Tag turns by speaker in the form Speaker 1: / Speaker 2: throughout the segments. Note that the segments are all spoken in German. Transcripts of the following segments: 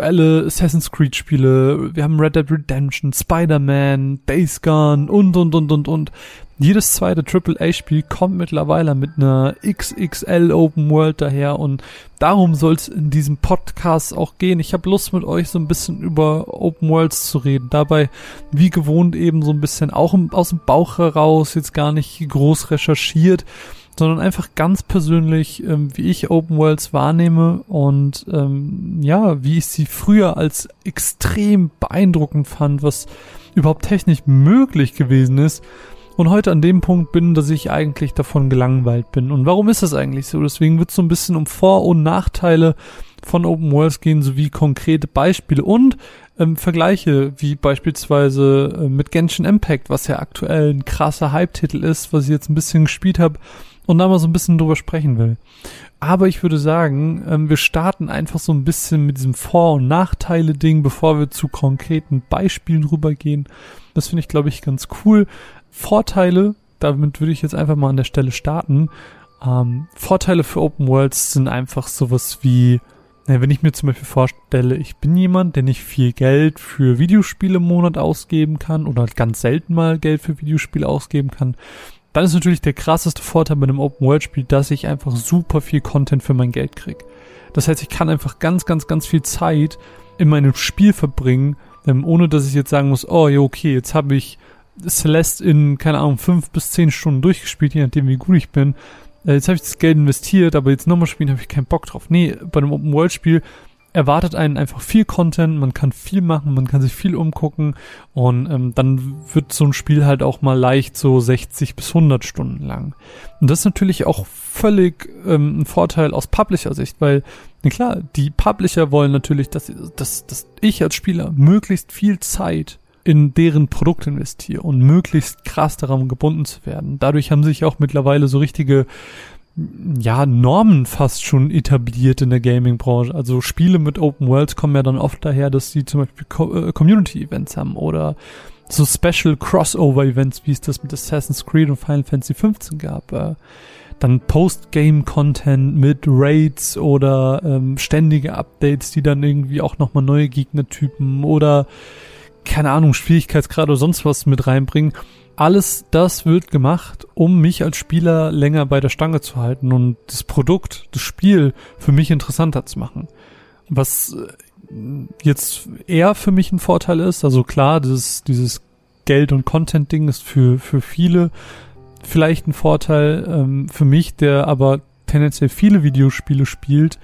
Speaker 1: aktuelle Assassin's Creed Spiele, wir haben Red Dead Redemption, Spider-Man, Days Gone und, und, und, und, und. Jedes zweite AAA-Spiel kommt mittlerweile mit einer XXL Open World daher und darum soll es in diesem Podcast auch gehen. Ich habe Lust mit euch so ein bisschen über Open Worlds zu reden. Dabei, wie gewohnt, eben so ein bisschen auch aus dem Bauch heraus, jetzt gar nicht groß recherchiert, sondern einfach ganz persönlich, ähm, wie ich Open Worlds wahrnehme und ähm, ja, wie ich sie früher als extrem beeindruckend fand, was überhaupt technisch möglich gewesen ist und heute an dem Punkt bin, dass ich eigentlich davon gelangweilt bin. Und warum ist das eigentlich so? Deswegen wird es so ein bisschen um Vor- und Nachteile von Open Worlds gehen, sowie konkrete Beispiele und ähm, Vergleiche, wie beispielsweise äh, mit Genshin Impact, was ja aktuell ein krasser Hype-Titel ist, was ich jetzt ein bisschen gespielt habe und da mal so ein bisschen drüber sprechen will. Aber ich würde sagen, ähm, wir starten einfach so ein bisschen mit diesem Vor- und Nachteile-Ding, bevor wir zu konkreten Beispielen rübergehen. Das finde ich, glaube ich, ganz cool. Vorteile, damit würde ich jetzt einfach mal an der Stelle starten. Ähm, Vorteile für Open Worlds sind einfach sowas wie, na, wenn ich mir zum Beispiel vorstelle, ich bin jemand, der nicht viel Geld für Videospiele im Monat ausgeben kann oder ganz selten mal Geld für Videospiele ausgeben kann, dann ist natürlich der krasseste Vorteil bei einem Open World Spiel, dass ich einfach super viel Content für mein Geld krieg. Das heißt, ich kann einfach ganz, ganz, ganz viel Zeit in meinem Spiel verbringen, ähm, ohne dass ich jetzt sagen muss, oh ja, okay, jetzt habe ich Celeste in, keine Ahnung, fünf bis zehn Stunden durchgespielt, je nachdem wie gut ich bin. Äh, jetzt habe ich das Geld investiert, aber jetzt nochmal spielen habe ich keinen Bock drauf. Nee, bei einem Open-World-Spiel erwartet einen einfach viel Content, man kann viel machen, man kann sich viel umgucken und ähm, dann wird so ein Spiel halt auch mal leicht so 60 bis 100 Stunden lang. Und das ist natürlich auch völlig ähm, ein Vorteil aus Publisher-Sicht, weil, na klar, die Publisher wollen natürlich, dass, dass, dass ich als Spieler möglichst viel Zeit in deren Produkt investiere und möglichst krass daran gebunden zu werden. Dadurch haben sich auch mittlerweile so richtige ja, Normen fast schon etabliert in der Gaming-Branche. Also Spiele mit Open Worlds kommen ja dann oft daher, dass sie zum Beispiel Co äh, Community-Events haben oder so Special Crossover-Events, wie es das mit Assassin's Creed und Final Fantasy 15 gab. Äh, dann Post-Game-Content mit Raids oder ähm, ständige Updates, die dann irgendwie auch nochmal neue Gegnertypen oder keine Ahnung, Schwierigkeitsgrad oder sonst was mit reinbringen. Alles das wird gemacht, um mich als Spieler länger bei der Stange zu halten und das Produkt, das Spiel für mich interessanter zu machen. Was äh, jetzt eher für mich ein Vorteil ist, also klar, dieses, dieses Geld- und Content-Ding ist für, für viele vielleicht ein Vorteil. Ähm, für mich, der aber tendenziell viele Videospiele spielt,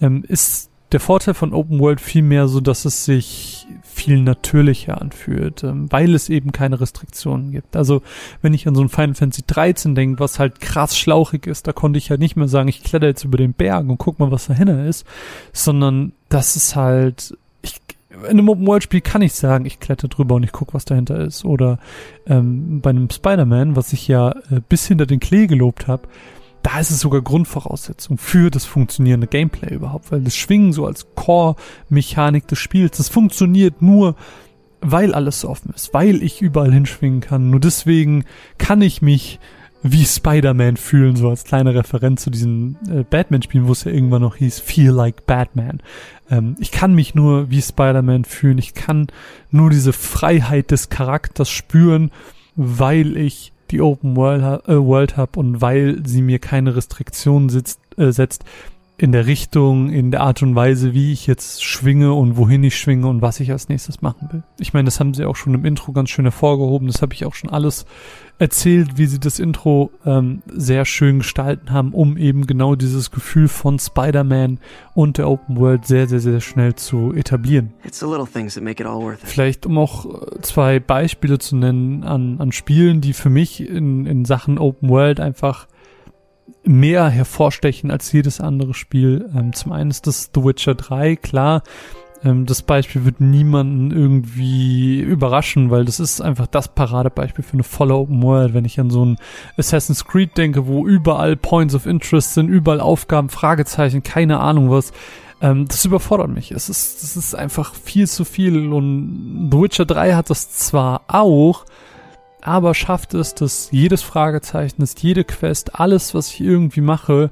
Speaker 1: ähm, ist der Vorteil von Open World vielmehr so, dass es sich viel natürlicher anfühlt, ähm, weil es eben keine Restriktionen gibt. Also wenn ich an so ein Final Fantasy 13 denke, was halt krass schlauchig ist, da konnte ich halt nicht mehr sagen, ich kletter jetzt über den Berg und guck mal, was dahinter ist, sondern das ist halt, ich, in einem Open World Spiel kann ich sagen, ich kletter drüber und ich guck, was dahinter ist. Oder ähm, bei einem Spider-Man, was ich ja äh, bis hinter den Klee gelobt habe, da ist es sogar Grundvoraussetzung für das funktionierende Gameplay überhaupt, weil das Schwingen so als Core-Mechanik des Spiels, das funktioniert nur, weil alles so offen ist, weil ich überall hinschwingen kann. Nur deswegen kann ich mich wie Spider-Man fühlen, so als kleine Referenz zu diesen äh, Batman-Spielen, wo es ja irgendwann noch hieß, Feel Like Batman. Ähm, ich kann mich nur wie Spider-Man fühlen, ich kann nur diese Freiheit des Charakters spüren, weil ich die Open World, äh, World habe und weil sie mir keine Restriktionen sitzt, äh, setzt in der Richtung, in der Art und Weise, wie ich jetzt schwinge und wohin ich schwinge und was ich als nächstes machen will. Ich meine, das haben sie auch schon im Intro ganz schön hervorgehoben. Das habe ich auch schon alles erzählt, wie sie das Intro ähm, sehr schön gestalten haben, um eben genau dieses Gefühl von Spider-Man und der Open World sehr, sehr, sehr schnell zu etablieren. Vielleicht um auch äh, zwei Beispiele zu nennen an, an Spielen, die für mich in, in Sachen Open World einfach mehr hervorstechen als jedes andere Spiel. Ähm, zum einen ist das The Witcher 3, klar, ähm, das Beispiel wird niemanden irgendwie überraschen, weil das ist einfach das Paradebeispiel für eine volle Open World. Wenn ich an so ein Assassin's Creed denke, wo überall Points of Interest sind, überall Aufgaben, Fragezeichen, keine Ahnung was. Ähm, das überfordert mich. Es ist, das ist einfach viel zu viel und The Witcher 3 hat das zwar auch, aber schafft es, dass jedes Fragezeichen, dass jede Quest, alles, was ich irgendwie mache,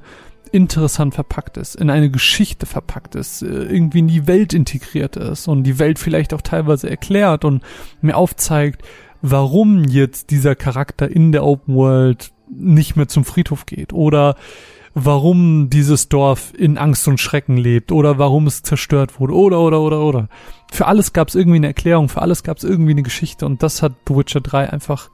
Speaker 1: interessant verpackt ist, in eine Geschichte verpackt ist, äh, irgendwie in die Welt integriert ist und die Welt vielleicht auch teilweise erklärt und mir aufzeigt, warum jetzt dieser Charakter in der Open World nicht mehr zum Friedhof geht oder warum dieses Dorf in Angst und Schrecken lebt oder warum es zerstört wurde oder oder oder oder. Für alles gab es irgendwie eine Erklärung, für alles gab es irgendwie eine Geschichte und das hat The Witcher 3 einfach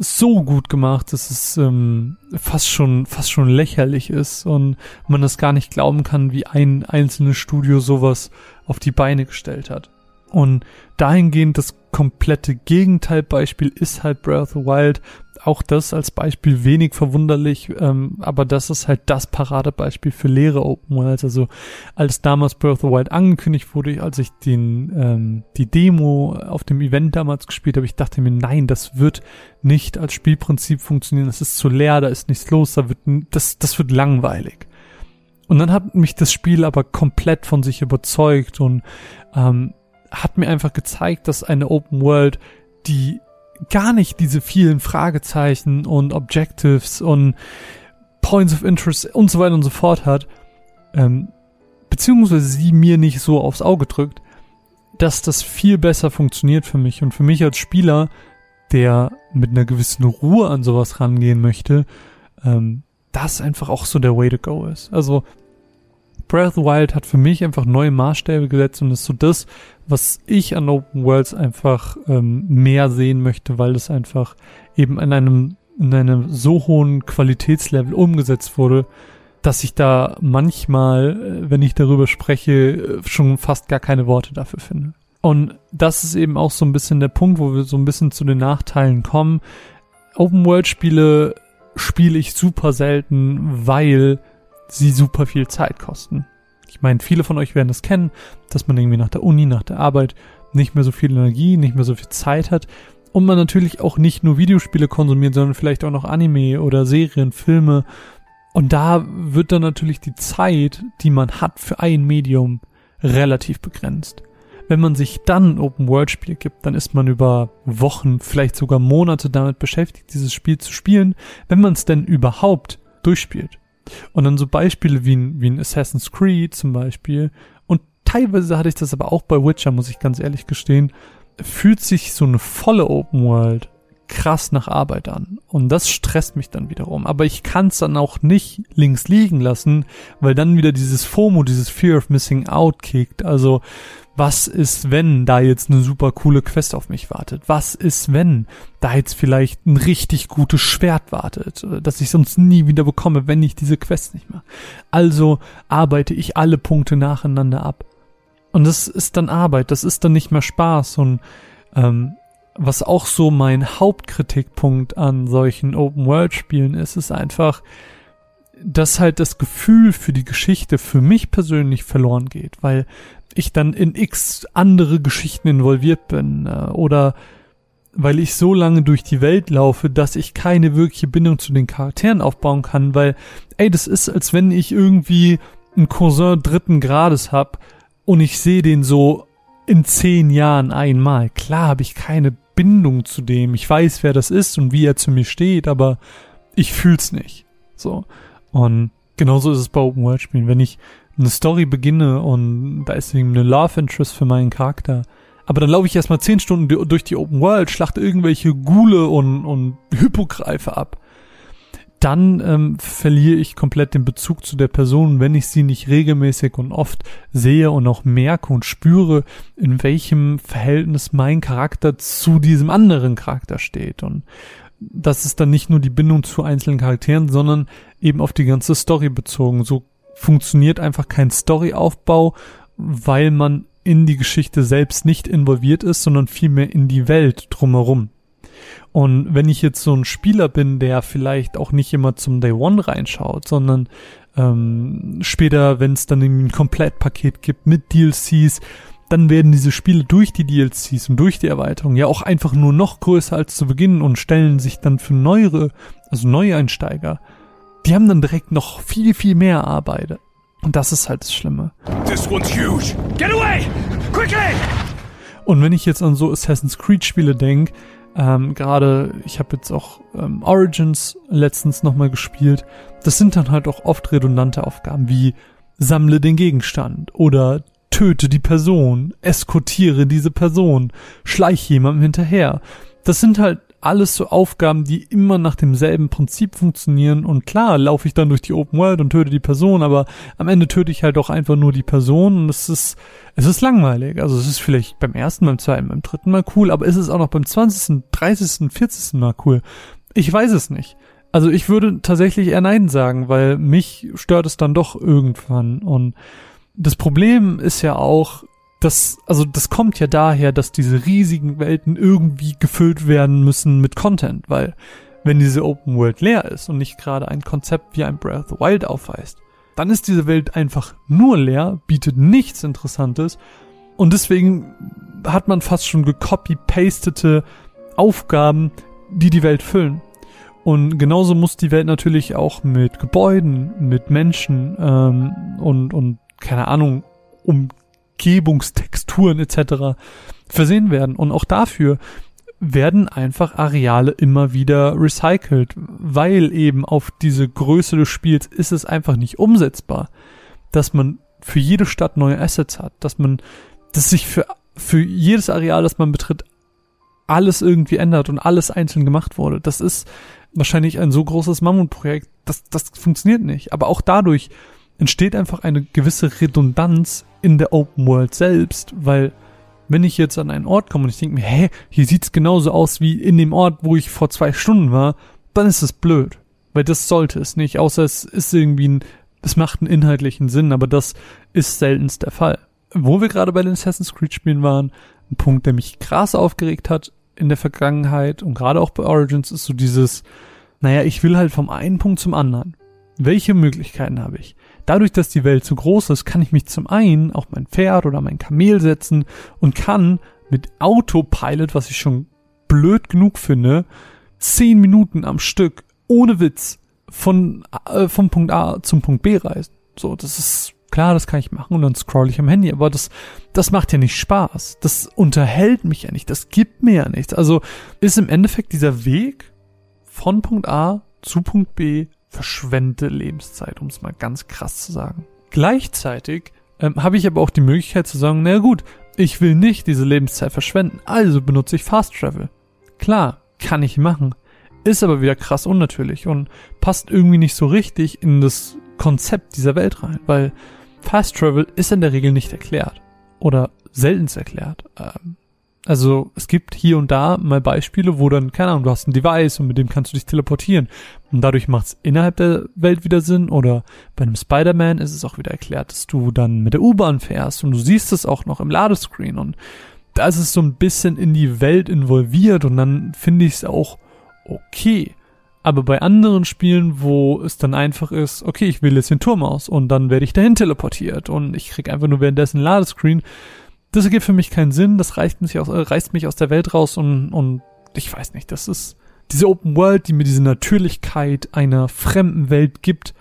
Speaker 1: so gut gemacht, dass es ähm, fast schon fast schon lächerlich ist und man das gar nicht glauben kann, wie ein einzelnes Studio sowas auf die Beine gestellt hat. Und dahingehend das komplette Gegenteilbeispiel ist halt Breath of the Wild. Auch das als Beispiel wenig verwunderlich, ähm, aber das ist halt das Paradebeispiel für leere Open Worlds. Also als damals Breath of the Wild angekündigt wurde, als ich den ähm, die Demo auf dem Event damals gespielt habe, ich dachte mir, nein, das wird nicht als Spielprinzip funktionieren. Das ist zu leer, da ist nichts los, da wird das das wird langweilig. Und dann hat mich das Spiel aber komplett von sich überzeugt und ähm, hat mir einfach gezeigt, dass eine Open World, die gar nicht diese vielen Fragezeichen und Objectives und Points of Interest und so weiter und so fort hat, ähm, beziehungsweise sie mir nicht so aufs Auge drückt, dass das viel besser funktioniert für mich und für mich als Spieler, der mit einer gewissen Ruhe an sowas rangehen möchte, ähm, das einfach auch so der Way to go ist. Also Breath of Wild hat für mich einfach neue Maßstäbe gesetzt und ist so das, was ich an Open Worlds einfach ähm, mehr sehen möchte, weil es einfach eben in einem, in einem so hohen Qualitätslevel umgesetzt wurde, dass ich da manchmal, äh, wenn ich darüber spreche, äh, schon fast gar keine Worte dafür finde. Und das ist eben auch so ein bisschen der Punkt, wo wir so ein bisschen zu den Nachteilen kommen. Open World Spiele spiele ich super selten, weil sie super viel Zeit kosten. Ich meine, viele von euch werden das kennen, dass man irgendwie nach der Uni, nach der Arbeit nicht mehr so viel Energie, nicht mehr so viel Zeit hat und man natürlich auch nicht nur Videospiele konsumiert, sondern vielleicht auch noch Anime oder Serien, Filme. Und da wird dann natürlich die Zeit, die man hat für ein Medium, relativ begrenzt. Wenn man sich dann ein Open-World-Spiel gibt, dann ist man über Wochen, vielleicht sogar Monate damit beschäftigt, dieses Spiel zu spielen, wenn man es denn überhaupt durchspielt. Und dann so Beispiele wie ein, wie ein Assassin's Creed zum Beispiel. Und teilweise hatte ich das aber auch bei Witcher, muss ich ganz ehrlich gestehen. Fühlt sich so eine volle Open World krass nach Arbeit an. Und das stresst mich dann wiederum. Aber ich kann es dann auch nicht links liegen lassen, weil dann wieder dieses FOMO, dieses Fear of Missing Out kickt. Also was ist, wenn da jetzt eine super coole Quest auf mich wartet? Was ist, wenn da jetzt vielleicht ein richtig gutes Schwert wartet, das ich sonst nie wieder bekomme, wenn ich diese Quest nicht mache? Also arbeite ich alle Punkte nacheinander ab. Und das ist dann Arbeit, das ist dann nicht mehr Spaß. Und ähm, was auch so mein Hauptkritikpunkt an solchen Open-World-Spielen ist, ist einfach, dass halt das Gefühl für die Geschichte für mich persönlich verloren geht, weil ich dann in x andere Geschichten involviert bin äh, oder weil ich so lange durch die Welt laufe, dass ich keine wirkliche Bindung zu den Charakteren aufbauen kann, weil, ey, das ist, als wenn ich irgendwie einen Cousin dritten Grades hab und ich sehe den so in zehn Jahren einmal. Klar habe ich keine Bindung zu dem. Ich weiß, wer das ist und wie er zu mir steht, aber ich fühl's nicht. So. Und genauso ist es bei Open World Spielen. Wenn ich eine Story beginne und da ist irgendwie eine Love Interest für meinen Charakter, aber dann laufe ich erstmal zehn Stunden durch die Open World, schlachte irgendwelche Gule und, und Hypogreife ab. Dann ähm, verliere ich komplett den Bezug zu der Person, wenn ich sie nicht regelmäßig und oft sehe und auch merke und spüre, in welchem Verhältnis mein Charakter zu diesem anderen Charakter steht. Und das ist dann nicht nur die Bindung zu einzelnen Charakteren, sondern eben auf die ganze Story bezogen. So funktioniert einfach kein Storyaufbau, weil man in die Geschichte selbst nicht involviert ist, sondern vielmehr in die Welt drumherum. Und wenn ich jetzt so ein Spieler bin, der vielleicht auch nicht immer zum Day One reinschaut, sondern ähm, später, wenn es dann ein Komplettpaket gibt mit DLCs, dann werden diese Spiele durch die DLCs und durch die Erweiterung ja auch einfach nur noch größer als zu Beginn und stellen sich dann für neuere, also Neueinsteiger, die haben dann direkt noch viel, viel mehr Arbeit. Und das ist halt das Schlimme. This one's huge. Get away! Quickly! Und wenn ich jetzt an so Assassin's Creed Spiele denke, Ähm, Gerade, ich habe jetzt auch ähm, Origins letztens nochmal gespielt. Das sind dann halt auch oft redundante Aufgaben wie sammle den Gegenstand oder töte die Person, eskortiere diese Person, schleich jemandem hinterher. Das sind halt alles so Aufgaben, die immer nach demselben Prinzip funktionieren. Und klar, laufe ich dann durch die Open World und töte die Person, aber am Ende töte ich halt auch einfach nur die Person und es ist, es ist langweilig. Also es ist vielleicht beim ersten, beim zweiten, beim dritten Mal cool, aber ist es auch noch beim 20., 30., 40. Mal cool? Ich weiß es nicht. Also ich würde tatsächlich eher Nein sagen, weil mich stört es dann doch irgendwann. Und das Problem ist ja auch, das, also das kommt ja daher, dass diese riesigen Welten irgendwie gefüllt werden müssen mit Content, weil wenn diese Open World leer ist und nicht gerade ein Konzept wie ein Breath of the Wild aufweist, dann ist diese Welt einfach nur leer, bietet nichts Interessantes und deswegen hat man fast schon gecopy-pastete Aufgaben, die die Welt füllen. Und genauso muss die Welt natürlich auch mit Gebäuden, mit Menschen ähm, und, und keine Ahnung, um Umgebungstexturen etc. versehen werden. Und auch dafür werden einfach Areale immer wieder recycelt, weil eben auf diese Größe des Spiels ist es einfach nicht umsetzbar, dass man für jede Stadt neue Assets hat, dass man, dass sich für, für jedes Areal, das man betritt, alles irgendwie ändert und alles einzeln gemacht wurde. Das ist wahrscheinlich ein so großes Mammutprojekt, das, das funktioniert nicht. Aber auch dadurch entsteht einfach eine gewisse Redundanz in der Open World selbst, weil wenn ich jetzt an einen Ort komme und ich denke mir, hä, hier sieht's genauso aus wie in dem Ort, wo ich vor zwei Stunden war, dann ist es blöd. Weil das sollte es nicht, außer es ist irgendwie ein, es macht einen inhaltlichen Sinn, aber das ist seltenst der Fall. Wo wir gerade bei den Assassin's Creed Spielen waren, ein Punkt, der mich krass aufgeregt hat in der Vergangenheit und gerade auch bei Origins ist so dieses, naja, ich will halt vom einen Punkt zum anderen. Welche Möglichkeiten habe ich? Dadurch, dass die Welt so groß ist, kann ich mich zum einen auf mein Pferd oder mein Kamel setzen und kann mit Autopilot, was ich schon blöd genug finde, zehn Minuten am Stück ohne Witz von äh, vom Punkt A zum Punkt B reisen. So, das ist klar, das kann ich machen und dann scroll ich am Handy, aber das das macht ja nicht Spaß. Das unterhält mich ja nicht, das gibt mir ja nichts. Also ist im Endeffekt dieser Weg von Punkt A zu Punkt B verschwendete Lebenszeit, um es mal ganz krass zu sagen. Gleichzeitig ähm, habe ich aber auch die Möglichkeit zu sagen, na gut, ich will nicht diese Lebenszeit verschwenden, also benutze ich Fast Travel. Klar, kann ich machen, ist aber wieder krass unnatürlich und passt irgendwie nicht so richtig in das Konzept dieser Welt rein, weil Fast Travel ist in der Regel nicht erklärt oder seltenst erklärt. Ähm, also es gibt hier und da mal Beispiele, wo dann, keine Ahnung, du hast ein Device und mit dem kannst du dich teleportieren. Und dadurch macht es innerhalb der Welt wieder Sinn. Oder bei einem Spider-Man ist es auch wieder erklärt, dass du dann mit der U-Bahn fährst und du siehst es auch noch im Ladescreen. Und da ist es so ein bisschen in die Welt involviert und dann finde ich es auch okay. Aber bei anderen Spielen, wo es dann einfach ist, okay, ich will jetzt den Turm aus und dann werde ich dahin teleportiert und ich krieg einfach nur währenddessen Ladescreen, das ergibt für mich keinen Sinn, das reißt mich aus, äh, reißt mich aus der Welt raus und, und ich weiß nicht, das ist diese Open World, die mir diese Natürlichkeit einer fremden Welt gibt,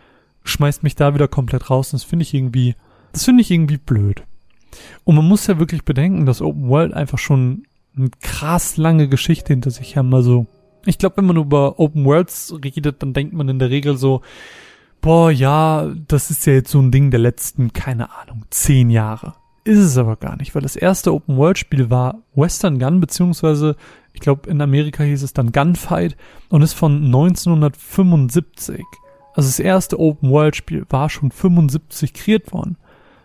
Speaker 1: schmeißt mich da wieder komplett raus. Und das finde ich irgendwie, das finde ich irgendwie blöd. Und man muss ja wirklich bedenken, dass Open World einfach schon eine krass lange Geschichte hinter sich haben. Also, ich glaube, wenn man über Open Worlds redet, dann denkt man in der Regel so, boah, ja, das ist ja jetzt so ein Ding der letzten, keine Ahnung, zehn Jahre. Ist es aber gar nicht, weil das erste Open-World-Spiel war Western Gun, beziehungsweise ich glaube in Amerika hieß es dann Gunfight und ist von 1975. Also das erste Open-World-Spiel war schon 75 kreiert worden.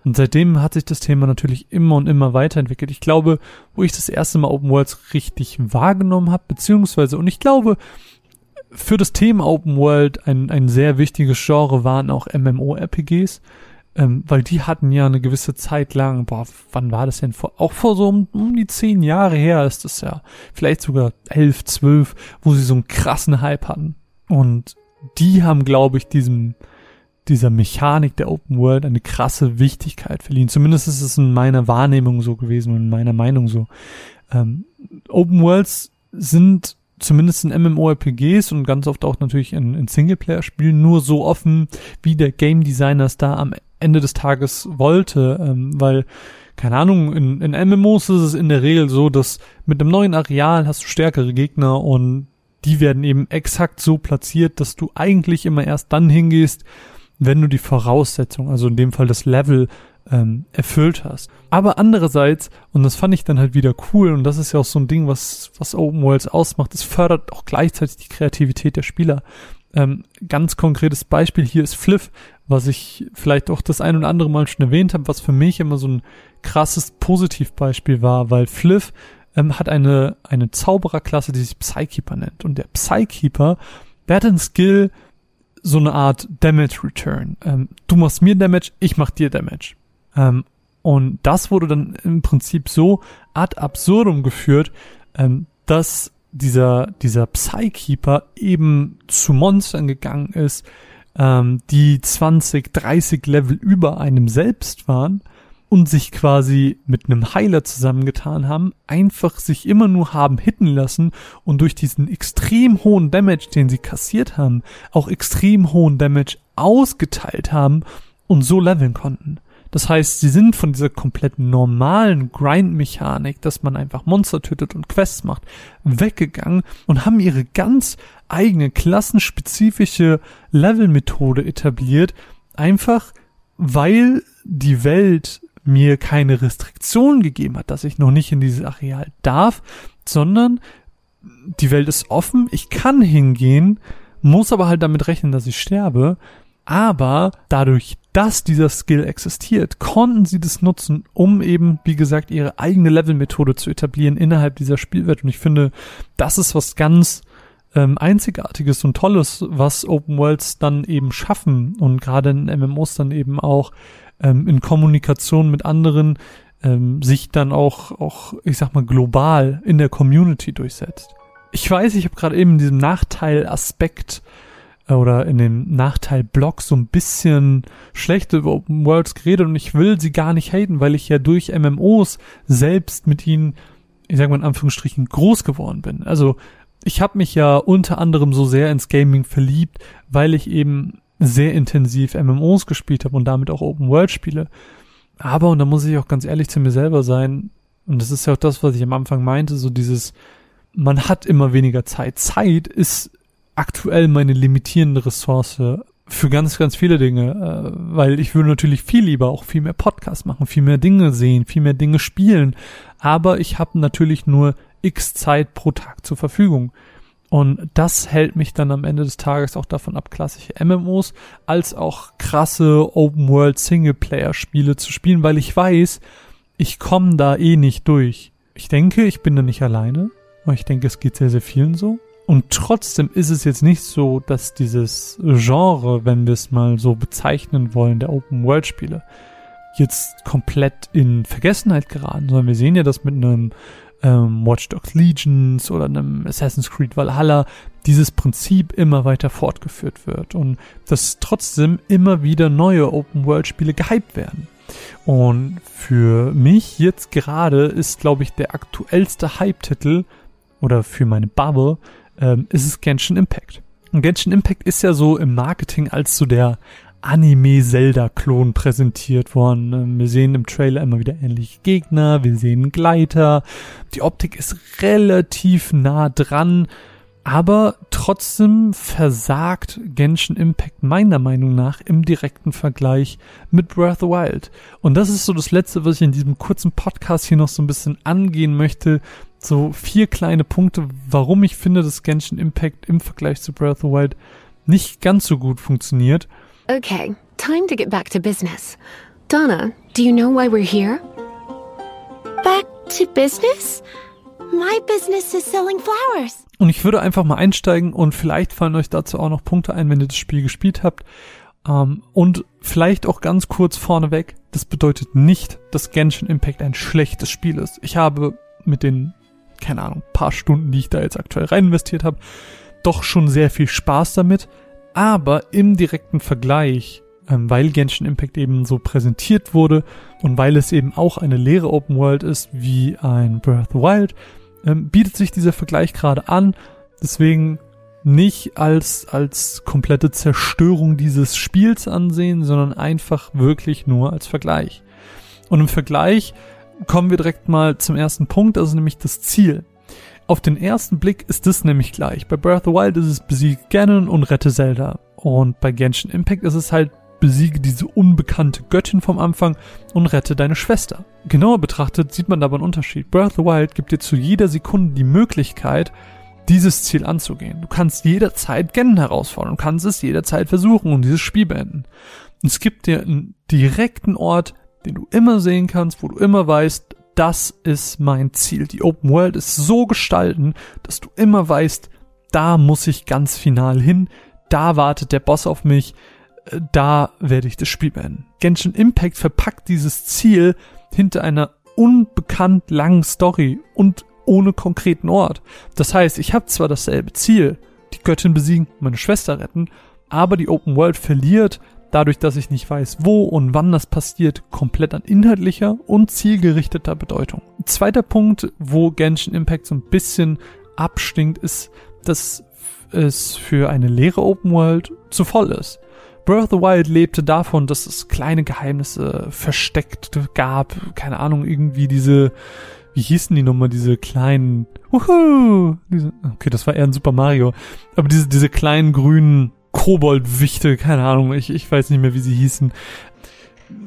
Speaker 1: Und seitdem hat sich das Thema natürlich immer und immer weiterentwickelt. Ich glaube, wo ich das erste Mal Open Worlds richtig wahrgenommen habe, beziehungsweise, und ich glaube, für das Thema Open World ein, ein sehr wichtiges Genre waren auch MMO-RPGs ähm, weil die hatten ja eine gewisse Zeit lang, boah, wann war das denn? Vor, auch vor so um, um die zehn Jahre her ist das ja, vielleicht sogar elf, zwölf, wo sie so einen krassen Hype hatten. Und die haben, glaube ich, diesem, dieser Mechanik der Open World eine krasse Wichtigkeit verliehen. Zumindest ist es in meiner Wahrnehmung so gewesen und in meiner Meinung so. Ähm, Open Worlds sind zumindest in MMORPGs und ganz oft auch natürlich in, in Singleplayer-Spielen nur so offen, wie der Game Designer es da am Ende des Tages wollte, ähm, weil keine Ahnung, in, in MMOs ist es in der Regel so, dass mit einem neuen Areal hast du stärkere Gegner und die werden eben exakt so platziert, dass du eigentlich immer erst dann hingehst, wenn du die Voraussetzung, also in dem Fall das Level, ähm, erfüllt hast. Aber andererseits, und das fand ich dann halt wieder cool, und das ist ja auch so ein Ding, was, was Open Worlds ausmacht, es fördert auch gleichzeitig die Kreativität der Spieler. Ähm, ganz konkretes Beispiel hier ist Fliff, was ich vielleicht auch das ein oder andere Mal schon erwähnt habe, was für mich immer so ein krasses Positivbeispiel war, weil Fliff ähm, hat eine, eine Zaubererklasse, die sich Psykeeper nennt. Und der Psykeeper, der hat einen Skill, so eine Art Damage Return. Ähm, du machst mir Damage, ich mach dir Damage. Ähm, und das wurde dann im Prinzip so ad absurdum geführt, ähm, dass dieser, dieser Psykeeper eben zu Monstern gegangen ist, ähm, die 20, 30 Level über einem selbst waren und sich quasi mit einem Heiler zusammengetan haben, einfach sich immer nur haben hitten lassen und durch diesen extrem hohen Damage, den sie kassiert haben, auch extrem hohen Damage ausgeteilt haben und so leveln konnten. Das heißt, sie sind von dieser komplett normalen Grind-Mechanik, dass man einfach Monster tötet und Quests macht, weggegangen und haben ihre ganz eigene klassenspezifische Level-Methode etabliert, einfach weil die Welt mir keine Restriktion gegeben hat, dass ich noch nicht in dieses Areal darf, sondern die Welt ist offen, ich kann hingehen, muss aber halt damit rechnen, dass ich sterbe. Aber dadurch, dass dieser Skill existiert, konnten sie das nutzen, um eben, wie gesagt, ihre eigene Level-Methode zu etablieren innerhalb dieser Spielwelt. Und ich finde, das ist was ganz ähm, Einzigartiges und Tolles, was Open Worlds dann eben schaffen und gerade in MMOs dann eben auch ähm, in Kommunikation mit anderen ähm, sich dann auch, auch, ich sag mal, global in der Community durchsetzt. Ich weiß, ich habe gerade eben diesen Nachteil-Aspekt oder in dem Nachteil-Blog so ein bisschen schlecht über Open Worlds geredet und ich will sie gar nicht haten, weil ich ja durch MMOs selbst mit ihnen, ich sag mal in Anführungsstrichen, groß geworden bin. Also ich habe mich ja unter anderem so sehr ins Gaming verliebt, weil ich eben sehr intensiv MMOs gespielt habe und damit auch Open World Spiele. Aber, und da muss ich auch ganz ehrlich zu mir selber sein, und das ist ja auch das, was ich am Anfang meinte, so dieses, man hat immer weniger Zeit. Zeit ist aktuell meine limitierende Ressource für ganz, ganz viele Dinge, äh, weil ich würde natürlich viel lieber auch viel mehr Podcasts machen, viel mehr Dinge sehen, viel mehr Dinge spielen, aber ich habe natürlich nur x Zeit pro Tag zur Verfügung. Und das hält mich dann am Ende des Tages auch davon ab, klassische MMOs als auch krasse Open World Singleplayer Spiele zu spielen, weil ich weiß, ich komme da eh nicht durch. Ich denke, ich bin da nicht alleine, weil ich denke, es geht sehr, sehr vielen so. Und trotzdem ist es jetzt nicht so, dass dieses Genre, wenn wir es mal so bezeichnen wollen, der Open World Spiele, jetzt komplett in Vergessenheit geraten, sondern wir sehen ja, dass mit einem ähm, Watch Dogs Legions oder einem Assassin's Creed Valhalla dieses Prinzip immer weiter fortgeführt wird und dass trotzdem immer wieder neue Open World Spiele gehypt werden. Und für mich jetzt gerade ist, glaube ich, der aktuellste Hype-Titel oder für meine Bubble ähm, ist es Genshin Impact. Und Genshin Impact ist ja so im Marketing als so der Anime-Zelda-Klon präsentiert worden. Ähm, wir sehen im Trailer immer wieder ähnliche Gegner, wir sehen Gleiter. Die Optik ist relativ nah dran, aber trotzdem versagt Genshin Impact meiner Meinung nach im direkten Vergleich mit Breath of the Wild. Und das ist so das Letzte, was ich in diesem kurzen Podcast hier noch so ein bisschen angehen möchte so vier kleine Punkte, warum ich finde, dass Genshin Impact im Vergleich zu Breath of the Wild nicht ganz so gut funktioniert.
Speaker 2: Okay, time to get back to business. Donna, do you know why we're here?
Speaker 3: Back to business? My business is selling flowers.
Speaker 1: Und ich würde einfach mal einsteigen und vielleicht fallen euch dazu auch noch Punkte ein, wenn ihr das Spiel gespielt habt. Um, ähm, und vielleicht auch ganz kurz vorneweg, das bedeutet nicht, dass Genshin Impact ein schlechtes Spiel ist. Ich habe mit den keine Ahnung, paar Stunden, die ich da jetzt aktuell rein investiert habe, doch schon sehr viel Spaß damit. Aber im direkten Vergleich, ähm, weil Genshin Impact eben so präsentiert wurde und weil es eben auch eine leere Open World ist wie ein Breath of Wild, ähm, bietet sich dieser Vergleich gerade an. Deswegen nicht als, als komplette Zerstörung dieses Spiels ansehen, sondern einfach wirklich nur als Vergleich. Und im Vergleich kommen wir direkt mal zum ersten Punkt, also nämlich das Ziel. Auf den ersten Blick ist das nämlich gleich. Bei Breath of the Wild ist es besiege Ganon und rette Zelda. Und bei Genshin Impact ist es halt besiege diese unbekannte Göttin vom Anfang und rette deine Schwester. Genauer betrachtet sieht man dabei einen Unterschied. Breath of the Wild gibt dir zu jeder Sekunde die Möglichkeit, dieses Ziel anzugehen. Du kannst jederzeit Ganon herausfordern, du kannst es jederzeit versuchen und dieses Spiel beenden. Und es gibt dir einen direkten Ort, den du immer sehen kannst, wo du immer weißt, das ist mein Ziel. Die Open World ist so gestalten, dass du immer weißt, da muss ich ganz final hin, da wartet der Boss auf mich, äh, da werde ich das Spiel beenden. Genshin Impact verpackt dieses Ziel hinter einer unbekannt langen Story und ohne konkreten Ort. Das heißt, ich habe zwar dasselbe Ziel, die Göttin besiegen, meine Schwester retten, aber die Open World verliert dadurch, dass ich nicht weiß, wo und wann das passiert, komplett an inhaltlicher und zielgerichteter Bedeutung. Zweiter Punkt, wo Genshin Impact so ein bisschen abstinkt, ist, dass es für eine leere Open World zu voll ist. Breath of the Wild lebte davon, dass es kleine Geheimnisse versteckt gab, keine Ahnung, irgendwie diese, wie hießen die nochmal, diese kleinen, uhu, diese, okay, das war eher ein Super Mario, aber diese, diese kleinen grünen Koboldwichte, keine Ahnung, ich, ich weiß nicht mehr, wie sie hießen,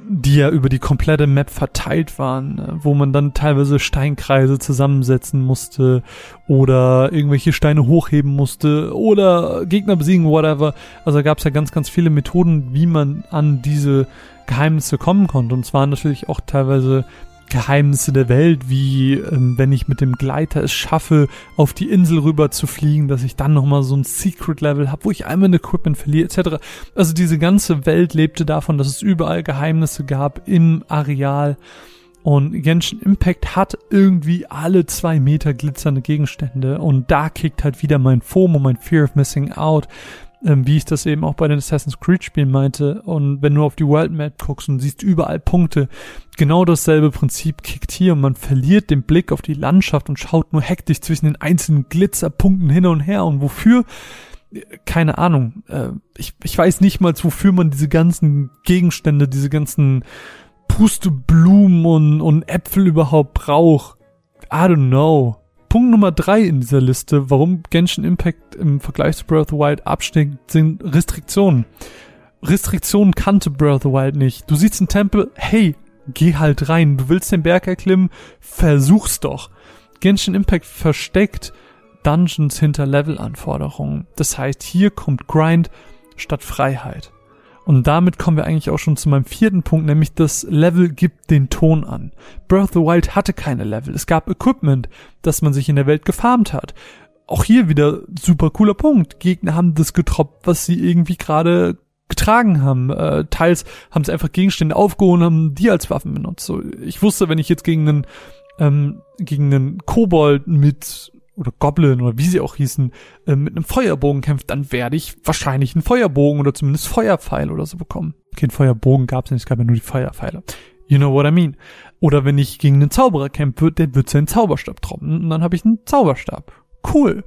Speaker 1: die ja über die komplette Map verteilt waren, äh, wo man dann teilweise Steinkreise zusammensetzen musste oder irgendwelche Steine hochheben musste oder Gegner besiegen, whatever. Also gab es ja ganz, ganz viele Methoden, wie man an diese Geheimnisse kommen konnte. Und zwar natürlich auch teilweise Geheimnisse der Welt, wie ähm, wenn ich mit dem Gleiter es schaffe, auf die Insel rüber zu fliegen, dass ich dann nochmal so ein Secret-Level habe, wo ich einmal ein Equipment verliere, etc. Also diese ganze Welt lebte davon, dass es überall Geheimnisse gab im Areal. Und Genshin Impact hat irgendwie alle zwei Meter glitzernde Gegenstände. Und da kickt halt wieder mein FOMO, mein Fear of Missing Out, ähm, wie ich das eben auch bei den Assassin's Creed Spielen meinte. Und wenn du auf die World Map guckst und siehst überall Punkte, genau dasselbe Prinzip kickt hier und man verliert den Blick auf die Landschaft und schaut nur hektisch zwischen den einzelnen Glitzerpunkten hin und her und wofür? Keine Ahnung. Äh, ich, ich weiß nicht mal, wofür man diese ganzen Gegenstände, diese ganzen Pusteblumen und, und Äpfel überhaupt braucht. I don't know. Punkt Nummer drei in dieser Liste, warum Genshin Impact im Vergleich zu Breath of the Wild abstinkt, sind Restriktionen. Restriktionen kannte Breath of the Wild nicht. Du siehst einen Tempel, hey, geh halt rein. Du willst den Berg erklimmen, versuch's doch. Genshin Impact versteckt Dungeons hinter Levelanforderungen. Das heißt, hier kommt Grind statt Freiheit. Und damit kommen wir eigentlich auch schon zu meinem vierten Punkt, nämlich das Level gibt den Ton an. Breath of the Wild hatte keine Level. Es gab Equipment, das man sich in der Welt gefarmt hat. Auch hier wieder super cooler Punkt. Gegner haben das getroppt, was sie irgendwie gerade getragen haben. Äh, teils haben sie einfach Gegenstände aufgehoben, haben die als Waffen benutzt. So, ich wusste, wenn ich jetzt gegen einen ähm, gegen einen Kobold mit oder Goblin oder wie sie auch hießen, äh, mit einem Feuerbogen kämpft, dann werde ich wahrscheinlich einen Feuerbogen oder zumindest Feuerpfeil oder so bekommen. Kein Feuerbogen gab es nicht, es gab ja nur die Feuerpfeile. You know what I mean. Oder wenn ich gegen einen Zauberer kämpfe, der wird seinen Zauberstab droppen und dann habe ich einen Zauberstab. Cool.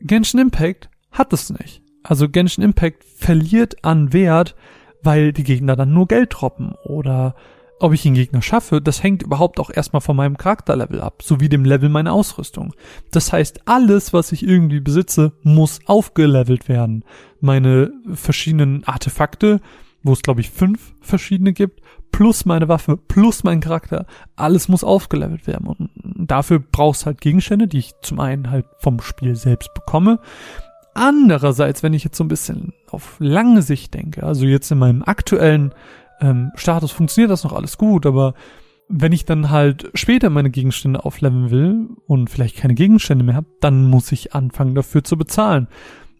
Speaker 1: Genshin Impact hat es nicht. Also Genshin Impact verliert an Wert, weil die Gegner dann nur Geld droppen oder ob ich den Gegner schaffe, das hängt überhaupt auch erstmal von meinem Charakterlevel ab, sowie dem Level meiner Ausrüstung. Das heißt, alles, was ich irgendwie besitze, muss aufgelevelt werden. Meine verschiedenen Artefakte, wo es glaube ich fünf verschiedene gibt, plus meine Waffe, plus mein Charakter, alles muss aufgelevelt werden. Und dafür brauchst halt Gegenstände, die ich zum einen halt vom Spiel selbst bekomme. Andererseits, wenn ich jetzt so ein bisschen auf lange Sicht denke, also jetzt in meinem aktuellen ähm, Status funktioniert das noch alles gut, aber wenn ich dann halt später meine Gegenstände aufleveln will und vielleicht keine Gegenstände mehr habe, dann muss ich anfangen dafür zu bezahlen.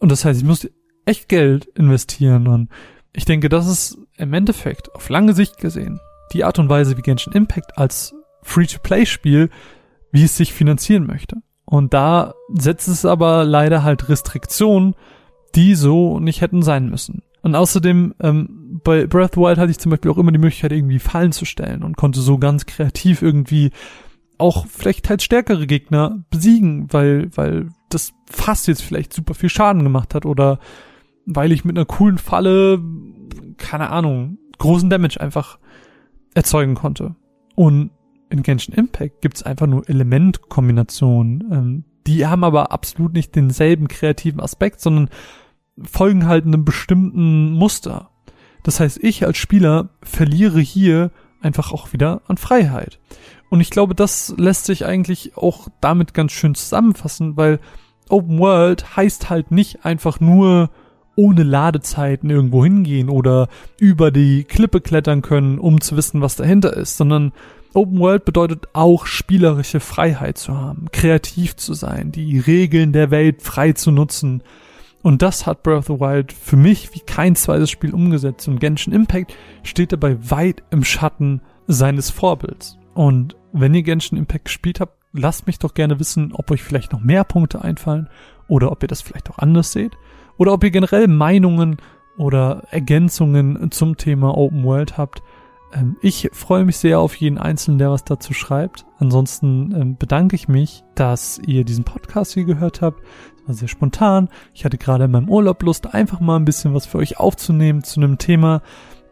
Speaker 1: Und das heißt, ich muss echt Geld investieren und ich denke, das ist im Endeffekt auf lange Sicht gesehen die Art und Weise, wie Genshin Impact als Free-to-Play-Spiel, wie es sich finanzieren möchte. Und da setzt es aber leider halt Restriktionen, die so nicht hätten sein müssen. Und außerdem, ähm, bei Breath of Wild hatte ich zum Beispiel auch immer die Möglichkeit, irgendwie Fallen zu stellen und konnte so ganz kreativ irgendwie auch vielleicht halt stärkere Gegner besiegen, weil, weil das fast jetzt vielleicht super viel Schaden gemacht hat oder weil ich mit einer coolen Falle, keine Ahnung, großen Damage einfach erzeugen konnte. Und in Genshin Impact gibt's einfach nur Elementkombinationen. Ähm, die haben aber absolut nicht denselben kreativen Aspekt, sondern folgen halt einem bestimmten Muster. Das heißt, ich als Spieler verliere hier einfach auch wieder an Freiheit. Und ich glaube, das lässt sich eigentlich auch damit ganz schön zusammenfassen, weil Open World heißt halt nicht einfach nur ohne Ladezeiten irgendwo hingehen oder über die Klippe klettern können, um zu wissen, was dahinter ist, sondern Open World bedeutet auch spielerische Freiheit zu haben, kreativ zu sein, die Regeln der Welt frei zu nutzen. Und das hat Breath of the Wild für mich wie kein zweites Spiel umgesetzt. Und Genshin Impact steht dabei weit im Schatten seines Vorbilds. Und wenn ihr Genshin Impact gespielt habt, lasst mich doch gerne wissen, ob euch vielleicht noch mehr Punkte einfallen oder ob ihr das vielleicht auch anders seht oder ob ihr generell Meinungen oder Ergänzungen zum Thema Open World habt. Ähm, ich freue mich sehr auf jeden Einzelnen, der was dazu schreibt. Ansonsten ähm, bedanke ich mich, dass ihr diesen Podcast hier gehört habt. War sehr spontan. Ich hatte gerade in meinem Urlaub Lust, einfach mal ein bisschen was für euch aufzunehmen zu einem Thema,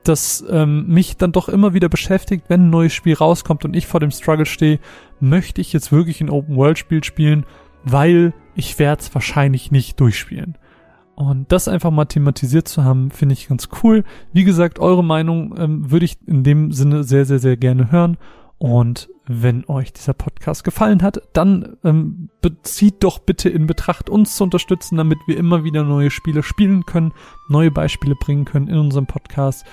Speaker 1: das ähm, mich dann doch immer wieder beschäftigt, wenn ein neues Spiel rauskommt und ich vor dem Struggle stehe, möchte ich jetzt wirklich ein Open-World-Spiel spielen, weil ich werde es wahrscheinlich nicht durchspielen. Und das einfach mal thematisiert zu haben, finde ich ganz cool. Wie gesagt, eure Meinung ähm, würde ich in dem Sinne sehr, sehr, sehr gerne hören. Und wenn euch dieser Podcast gefallen hat, dann ähm, bezieht doch bitte in Betracht, uns zu unterstützen, damit wir immer wieder neue Spiele spielen können, neue Beispiele bringen können in unserem Podcast.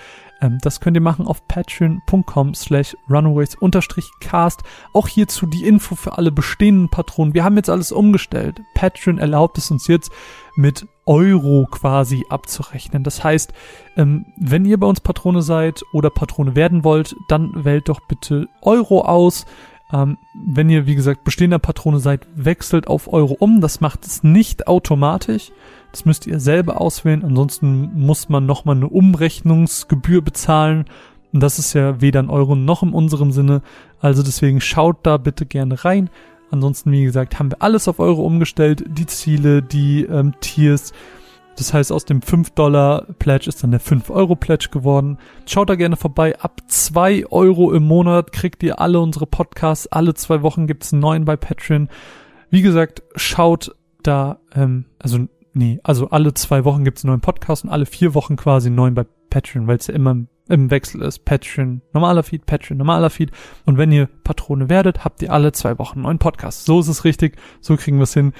Speaker 1: Ähm, das könnt ihr machen auf patreon.com slash runaways-cast. Auch hierzu die Info für alle bestehenden Patronen. Wir haben jetzt alles umgestellt. Patreon erlaubt es uns jetzt mit Euro quasi abzurechnen. Das heißt, ähm, wenn ihr bei uns Patrone seid oder Patrone werden wollt, dann wählt doch bitte Euro aus. Ähm, wenn ihr, wie gesagt, bestehender Patrone seid, wechselt auf Euro um. Das macht es nicht automatisch. Das müsst ihr selber auswählen. Ansonsten muss man nochmal eine Umrechnungsgebühr bezahlen. Und das ist ja weder in Euro noch in unserem Sinne. Also deswegen schaut da bitte gerne rein. Ansonsten, wie gesagt, haben wir alles auf Euro umgestellt. Die Ziele, die ähm, Tiers. Das heißt, aus dem 5-Dollar-Pledge ist dann der 5-Euro-Pledge geworden. Schaut da gerne vorbei. Ab 2 Euro im Monat kriegt ihr alle unsere Podcasts. Alle zwei Wochen gibt's einen neuen bei Patreon. Wie gesagt, schaut da, ähm, also nee, also alle zwei Wochen gibt's einen neuen Podcast und alle vier Wochen quasi einen neuen bei Patreon, weil es ja immer im Wechsel ist. Patreon, normaler Feed, Patreon, normaler Feed. Und wenn ihr Patrone werdet, habt ihr alle zwei Wochen einen neuen Podcast. So ist es richtig. So kriegen wir es hin.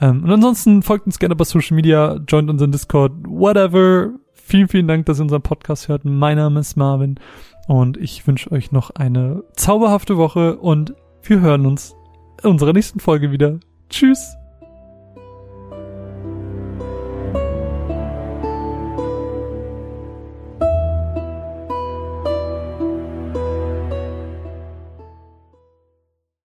Speaker 1: Ähm, und ansonsten folgt uns gerne bei Social Media, joint unseren Discord, whatever. Vielen, vielen Dank, dass ihr unseren Podcast hört. Mein Name ist Marvin und ich wünsche euch noch eine zauberhafte Woche und wir hören uns in unserer nächsten Folge wieder. Tschüss!